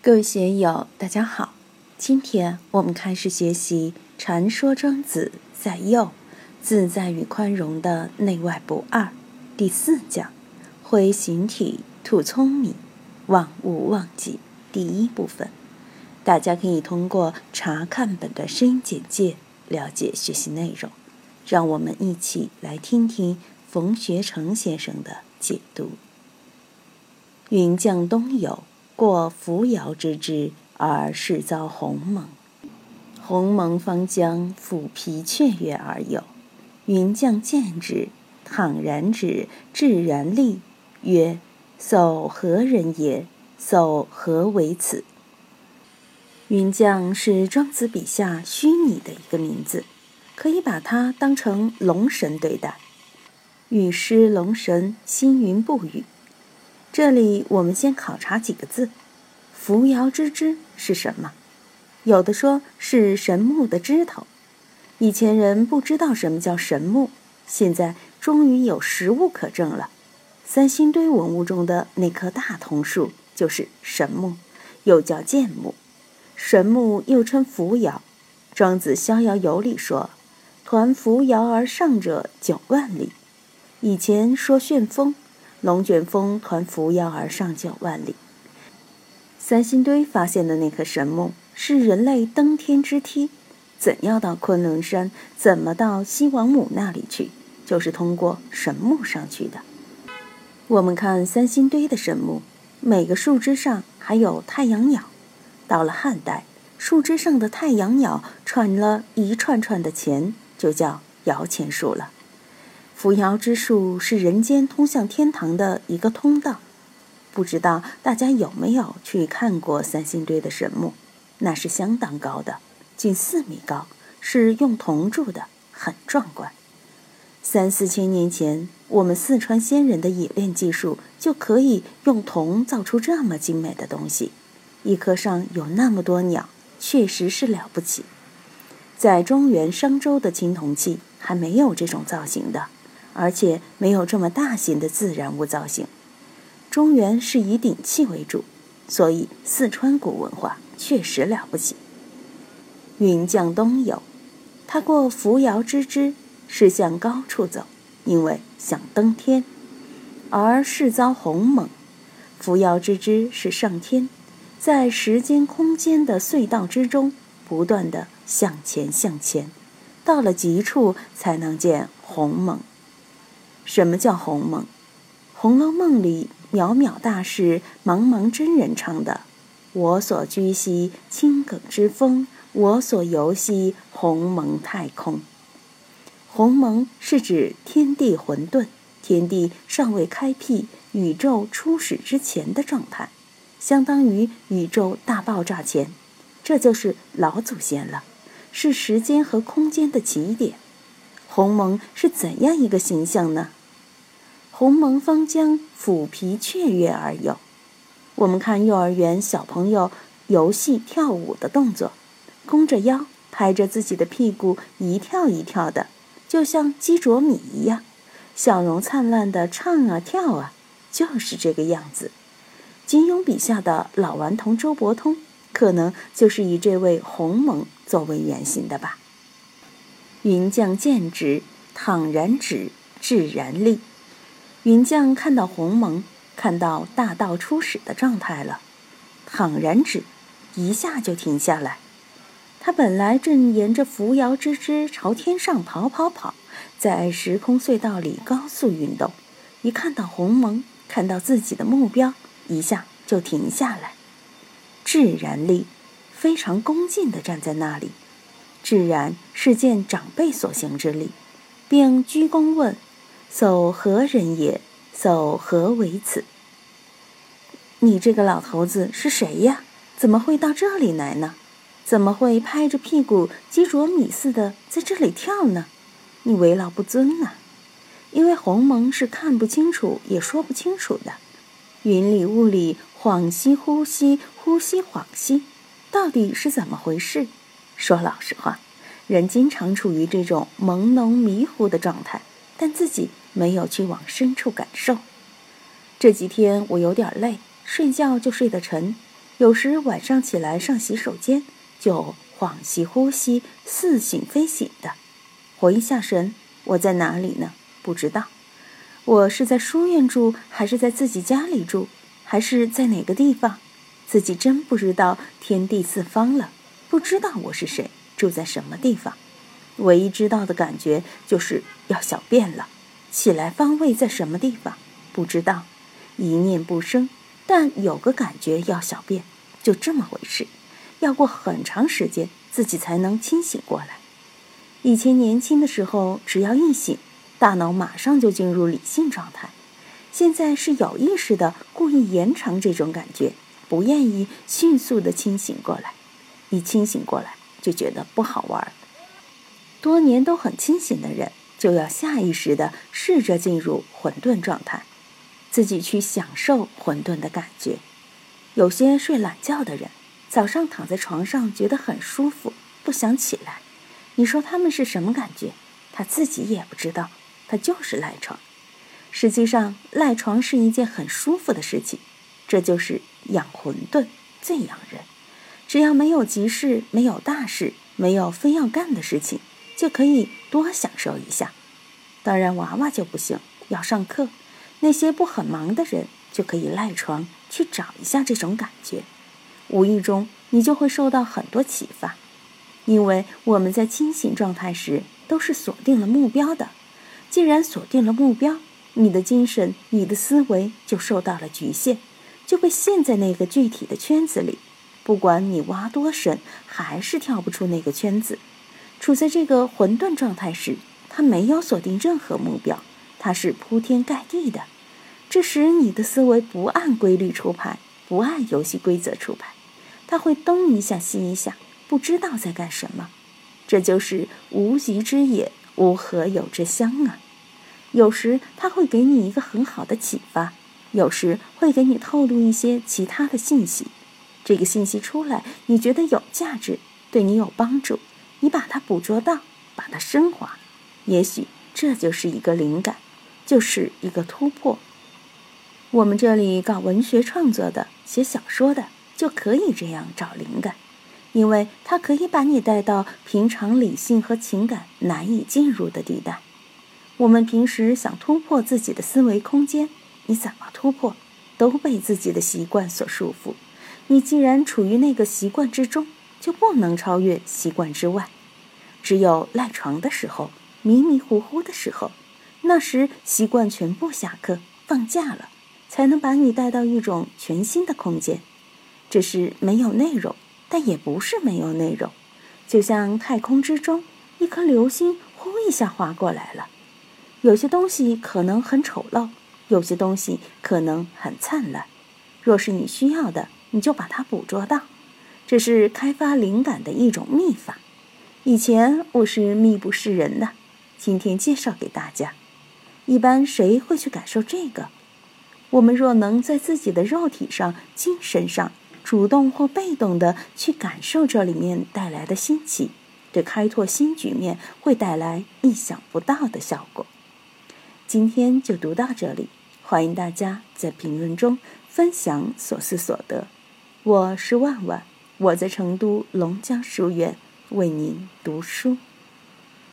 各位学友，大家好。今天我们开始学习《传说庄子在右，自在与宽容的内外不二》第四讲“挥形体吐聪明，忘物忘记”第一部分。大家可以通过查看本段声音简介了解学习内容。让我们一起来听听冯学成先生的解读。云降东有。过扶摇之志，而事遭鸿蒙。鸿蒙方将抚皮雀跃而有。云将见之，倘然之，至然立，曰：“叟何人也？叟何为此？”云将是庄子笔下虚拟的一个名字，可以把它当成龙神对待。与诗龙神星云不语。这里我们先考察几个字：“扶摇之枝”是什么？有的说是神木的枝头。以前人不知道什么叫神木，现在终于有实物可证了。三星堆文物中的那棵大桐树就是神木，又叫剑木。神木又称扶摇。庄子《逍遥游》里说：“抟扶摇而上者九万里。”以前说旋风。龙卷风团扶摇而上九万里。三星堆发现的那棵神木是人类登天之梯，怎要到昆仑山，怎么到西王母那里去，就是通过神木上去的。我们看三星堆的神木，每个树枝上还有太阳鸟。到了汉代，树枝上的太阳鸟串了一串串的钱，就叫摇钱树了。扶摇之术是人间通向天堂的一个通道，不知道大家有没有去看过三星堆的神木？那是相当高的，近四米高，是用铜铸的，很壮观。三四千年前，我们四川先人的冶炼技术就可以用铜造出这么精美的东西，一棵上有那么多鸟，确实是了不起。在中原商周的青铜器还没有这种造型的。而且没有这么大型的自然物造型，中原是以鼎器为主，所以四川古文化确实了不起。云降东有，他过扶摇之枝，是向高处走，因为想登天，而是遭鸿蒙。扶摇之枝是上天，在时间空间的隧道之中，不断的向前向前，到了极处才能见鸿蒙。什么叫鸿蒙？《红楼梦》里渺渺大事茫茫真人唱的：“我所居兮青埂之峰，我所游兮鸿蒙太空。”鸿蒙是指天地混沌，天地尚未开辟，宇宙初始之前的状态，相当于宇宙大爆炸前，这就是老祖先了，是时间和空间的起点。鸿蒙是怎样一个形象呢？鸿蒙方将抚皮雀跃而有。我们看幼儿园小朋友游戏跳舞的动作，弓着腰，拍着自己的屁股，一跳一跳的，就像鸡啄米一样，笑容灿烂的唱啊跳啊，就是这个样子。金庸笔下的老顽童周伯通，可能就是以这位鸿蒙作为原型的吧。云将见之，倘然止，至然立。云将看到鸿蒙，看到大道初始的状态了，倘然止，一下就停下来。他本来正沿着扶摇之枝朝天上跑跑跑，在时空隧道里高速运动，一看到鸿蒙，看到自己的目标，一下就停下来，自然立，非常恭敬地站在那里。自然是见长辈所行之礼，并鞠躬问。叟何人也？走何为此？你这个老头子是谁呀？怎么会到这里来呢？怎么会拍着屁股鸡啄米似的在这里跳呢？你为老不尊呐！因为鸿蒙是看不清楚也说不清楚的，云里雾里，恍兮惚兮，惚兮恍兮，到底是怎么回事？说老实话，人经常处于这种朦胧迷糊的状态。但自己没有去往深处感受。这几天我有点累，睡觉就睡得沉，有时晚上起来上洗手间，就恍兮惚兮、似醒非醒的。回一下神，我在哪里呢？不知道。我是在书院住，还是在自己家里住，还是在哪个地方？自己真不知道天地四方了，不知道我是谁，住在什么地方。唯一知道的感觉就是要小便了，起来方位在什么地方，不知道。一念不生，但有个感觉要小便，就这么回事。要过很长时间，自己才能清醒过来。以前年轻的时候，只要一醒。大脑马上就进入理性状态，现在是有意识的故意延长这种感觉，不愿意迅速的清醒过来。一清醒过来就觉得不好玩。多年都很清醒的人，就要下意识的试着进入混沌状态，自己去享受混沌的感觉。有些睡懒觉的人，早上躺在床上觉得很舒服，不想起来。你说他们是什么感觉？他自己也不知道。他就是赖床，实际上赖床是一件很舒服的事情，这就是养混沌最养人。只要没有急事、没有大事、没有非要干的事情，就可以多享受一下。当然娃娃就不行，要上课。那些不很忙的人就可以赖床去找一下这种感觉，无意中你就会受到很多启发，因为我们在清醒状态时都是锁定了目标的。既然锁定了目标，你的精神、你的思维就受到了局限，就被陷在那个具体的圈子里。不管你挖多深，还是跳不出那个圈子。处在这个混沌状态时，他没有锁定任何目标，他是铺天盖地的。这时你的思维不按规律出牌，不按游戏规则出牌，他会东一下西一下，不知道在干什么。这就是无极之野。无何有之香啊！有时他会给你一个很好的启发，有时会给你透露一些其他的信息。这个信息出来，你觉得有价值，对你有帮助，你把它捕捉到，把它升华，也许这就是一个灵感，就是一个突破。我们这里搞文学创作的、写小说的，就可以这样找灵感。因为它可以把你带到平常理性和情感难以进入的地带。我们平时想突破自己的思维空间，你怎么突破？都被自己的习惯所束缚。你既然处于那个习惯之中，就不能超越习惯之外。只有赖床的时候，迷迷糊糊的时候，那时习惯全部下课放假了，才能把你带到一种全新的空间。这是没有内容。但也不是没有内容，就像太空之中一颗流星，呼一下划过来了。有些东西可能很丑陋，有些东西可能很灿烂。若是你需要的，你就把它捕捉到。这是开发灵感的一种秘法。以前我是秘不示人的，今天介绍给大家。一般谁会去感受这个？我们若能在自己的肉体上、精神上。主动或被动的去感受这里面带来的新奇，对开拓新局面会带来意想不到的效果。今天就读到这里，欢迎大家在评论中分享所思所得。我是万万，我在成都龙江书院为您读书。